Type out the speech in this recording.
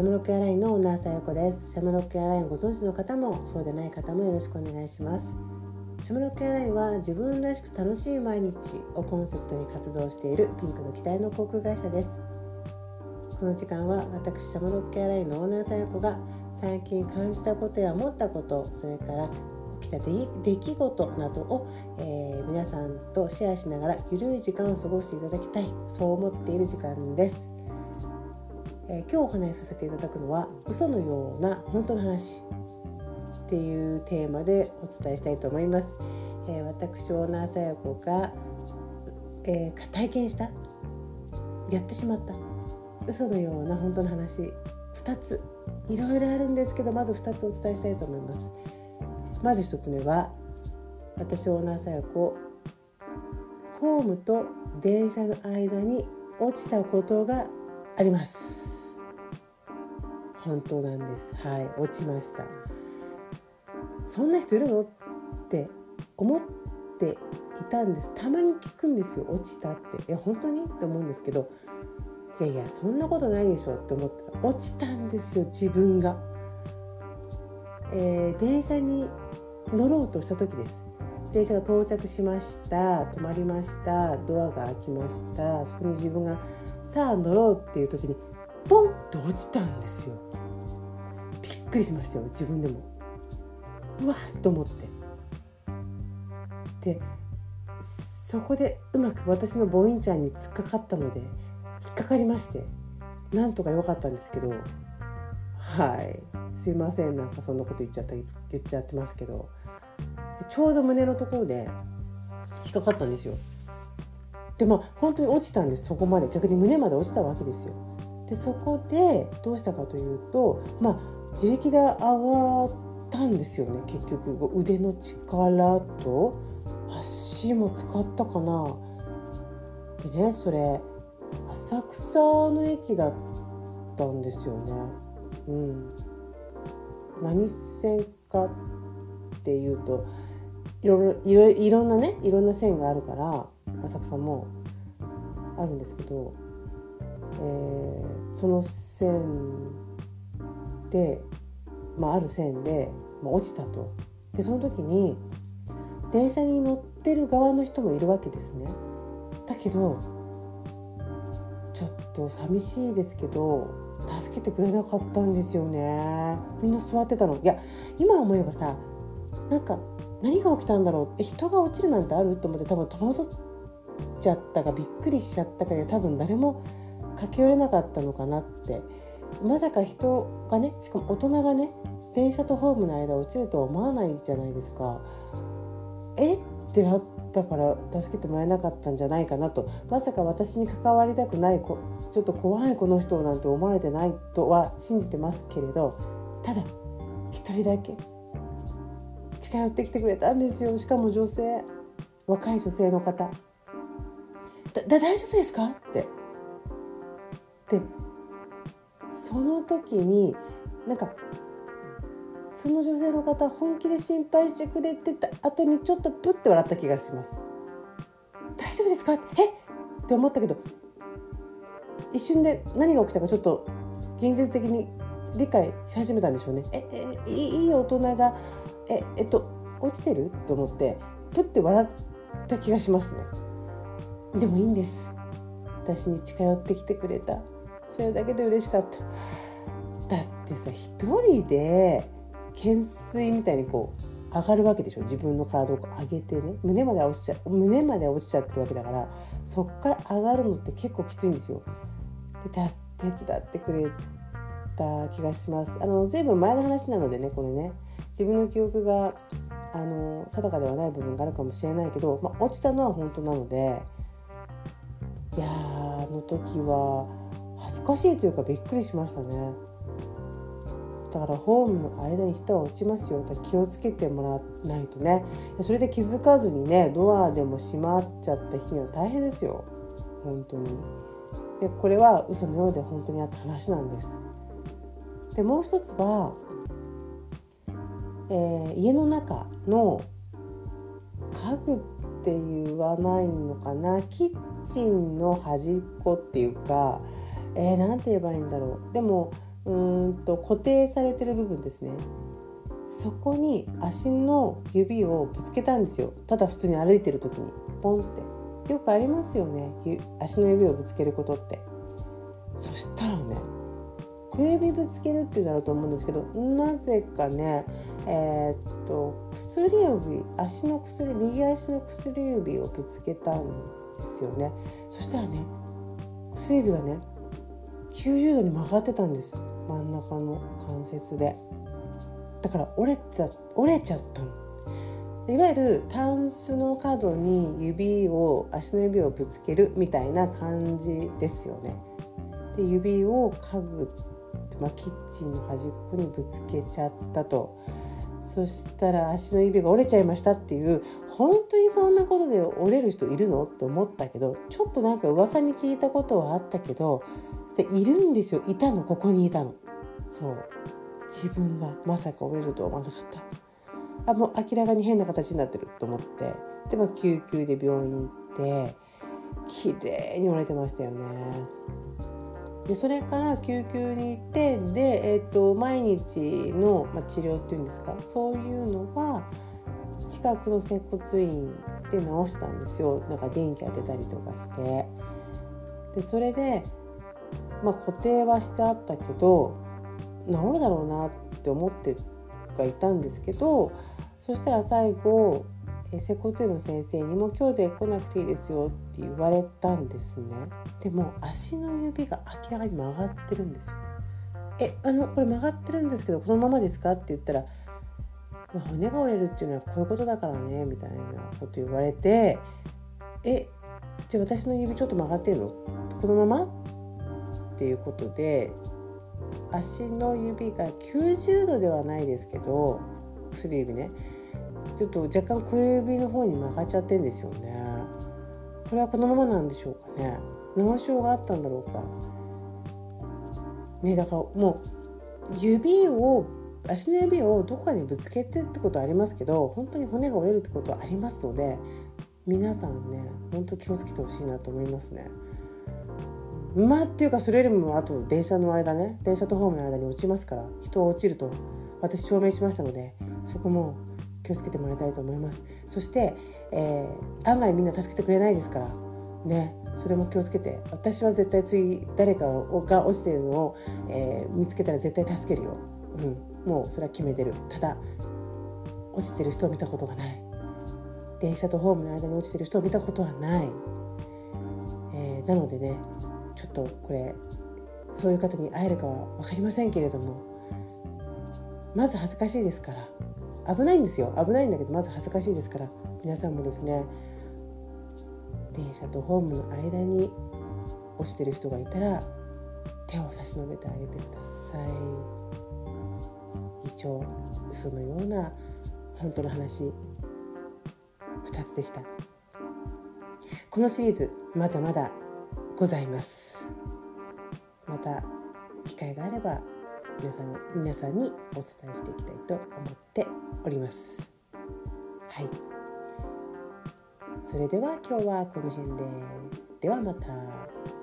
シャムロックエアラインのオーナーさよこです。シャムロックエアラインご存知の方もそうでない方もよろしくお願いします。シャムロックエアラインは自分らしく楽しい毎日をコンセプトに活動しているピンクの機体の航空会社です。この時間は私シャムロックエアラインのオーナーさよこが最近感じたことや思ったことそれから起きた出来事などを、えー、皆さんとシェアしながらゆるい時間を過ごしていただきたいそう思っている時間です。えー、今日お話しさせていただくのは嘘のような本当の話っていうテーマでお伝えしたいと思います。えー、私オーナーさや子が、えー、体験したやってしまった嘘のような本当の話2ついろいろあるんですけどまず2つお伝えしたいと思います。まず1つ目は私オーナーさや子ホームと電車の間に落ちたことがあります。本当なんです。はい落ちましたそんな人いるの？って思っていたんです。たまに聞くんですよ。落ちたってえ本当に？って思うんですけどいやいやそんなことないでしょって思ったら落ちたんですよ自分が、えー、電車に乗ろうとした時です。電車が到着しました。止まりました。ドアが開きました。そこに自分がさあ乗ろうっていう時にポンと落ちたんですよ。びっくりしましたよ自分でも。うわっと思って。でそこでうまく私のボインちゃんに突っかかったので引っかかりましてなんとか良かったんですけどはい。すいませんなんかそんなこと言っちゃった言っちゃってますけど。ちょうど胸のところで引っかかったんですよ。でも本当に落ちたんですそこまで。逆に胸まで落ちたわけですよ。でそこでどうしたかというとまあ自力で上がったんですよね結局。腕の力と足も使ったかな。でねそれ浅草の駅だったんですよね。うん。何線かっていうといろいろいろんなねいろんな線があるから浅草もあるんですけど、ー、その線で、まあ、ある線で、まあ、落ちたと。でその時に電車に乗ってる側の人もいるわけですね。だけどちょっと寂しいですけど助けてくれなかったんですよね。みんな座ってたの。いや今思えばさなんか何が起きたんだろう。え人が落ちるなんてある？と思って多分戸惑っちゃったかびっくりしちゃったかで多分誰も駆け寄れなかったのかなって。まさか人がねしかも大人がね電車とホームの間落ちるとは思わないじゃないですか。えってなったから助けてもらえなかったんじゃないかなと。まさか私に関わりたくないちょっと怖いこの人なんて思われてないとは信じてますけれど。ただ一人だけ近寄ってきてくれたんですよ。しかも女性若い女性の方「だ大丈夫ですか?」って。でその時になんかその女性の方本気で心配してくれてた後にちょっとプッて笑った気がします。大丈夫ですか？え？って思ったけど一瞬で何が起きたかちょっと現実的に理解し始めたんでしょうね。ええいい大人がええっと落ちてる？と思ってプッて笑った気がしますね。でもいいんです。私に近寄ってきてくれた。それだけで嬉しかっただってさ一人で懸垂みたいにこう上がるわけでしょ？自分の体を上げてね胸まで落ちちゃ胸まで落ちちゃってるわけだからそっから上がるのって結構きついんですよ。で手伝ってくれた気がします。あの随分前の話なのでねこれね自分の記憶があの定かではない部分があるかもしれないけど、まあ、落ちたのは本当なのでいやあの時は恥ずかしいというかびっくりしましたね。だからホームの間に人は落ちますよ。気をつけてもらわないとね。それで気づかずにねドアでも閉まっちゃった日には大変ですよ。本当に。でこれは嘘のようで本当にあった話なんです。でもう一つは、えー、家の中の家具って言わないのかな。キッチンの端っこっていうかえー、て言えばいいんだろう。でもうーんと固定されてる部分ですね。そこに足の指をぶつけたんですよ。ただ普通に歩いてる時に。ポンって。よくありますよね。足の指をぶつけることって。そしたらね小指ぶつけるっていうなると思うんですけどなぜかねえー、っと薬指足の薬右足の薬指をぶつけたんですよね。そしたらね薬指がね90度に曲がってたんです真ん中の関節で。だから折れた折れちゃったの。いわゆるタンスの角に指を足の指をぶつけるみたいな感じですよね。で指を家具、まあ、キッチンの端っこにぶつけちゃったと。そしたら足の指が折れちゃいましたっていう本当にそんなことで折れる人いるの？って思ったけどちょっとなんか噂に聞いたことはあったけどいるんですよ。いたの。ここにいたの。そう。自分がまさか折れるとは思わなかったあもう明らかに変な形になってると思って。でも救急で病院行って綺麗に折れてましたよね。でそれから救急に行ってで、えーと、毎日の、まあ、治療っていうんですか。そういうのは近くの接骨院で治したんですよ。なんか電気当てたりとかして。でそれで、まあ、固定はしてあったけど治るだろうなって思ってはいたんですけどそしたら最後接骨院の先生にも今日で来なくていいですよって言われたんですね。でも足の指が明らかに曲がってるんですよ。えあのこれ曲がってるんですけどこのままですかって言ったら、まあ、骨が折れるっていうのはこういうことだからねみたいなこと言われてえじゃあ私の指ちょっと曲がってるの？このまま？っていうことで足の指が90度ではないですけど薬指ね。ちょっと若干小指の方に曲がっちゃってんですよね。これはこのままなんでしょうかね。脳症があったんだろうか。ねだからもう指を足の指をどこかにぶつけてってことはありますけど本当に骨が折れるってことはありますので皆さんね本当気をつけてほしいなと思いますね。まあっていうかそれよりもあと電車の間ね電車とホームの間に落ちますから人は落ちると私証明しましたのでそこも気をつけてもらいたいと思います。そして、えー、案外みんな助けてくれないですからねそれも気をつけて私は絶対次誰かが落ちてるのを、えー、見つけたら絶対助けるよ、うん、もうそれは決めてる。ただ落ちてる人を見たことがない。電車とホームの間に落ちてる人を見たことはない、えー、なのでねちょっとこれそういう方に会えるかは分かりませんけれどもまず恥ずかしいですから。危ないんですよ。危ないんだけどまず恥ずかしいですから皆さんもですね電車とホームの間に落ちてる人がいたら手を差し伸べてあげてください。一応嘘のような本当の話2つでした。このシリーズまだまだございます。また機会があれば皆さん皆さんにお伝えしていきたいと思っております。はい。それでは今日はこの辺で。ではまた。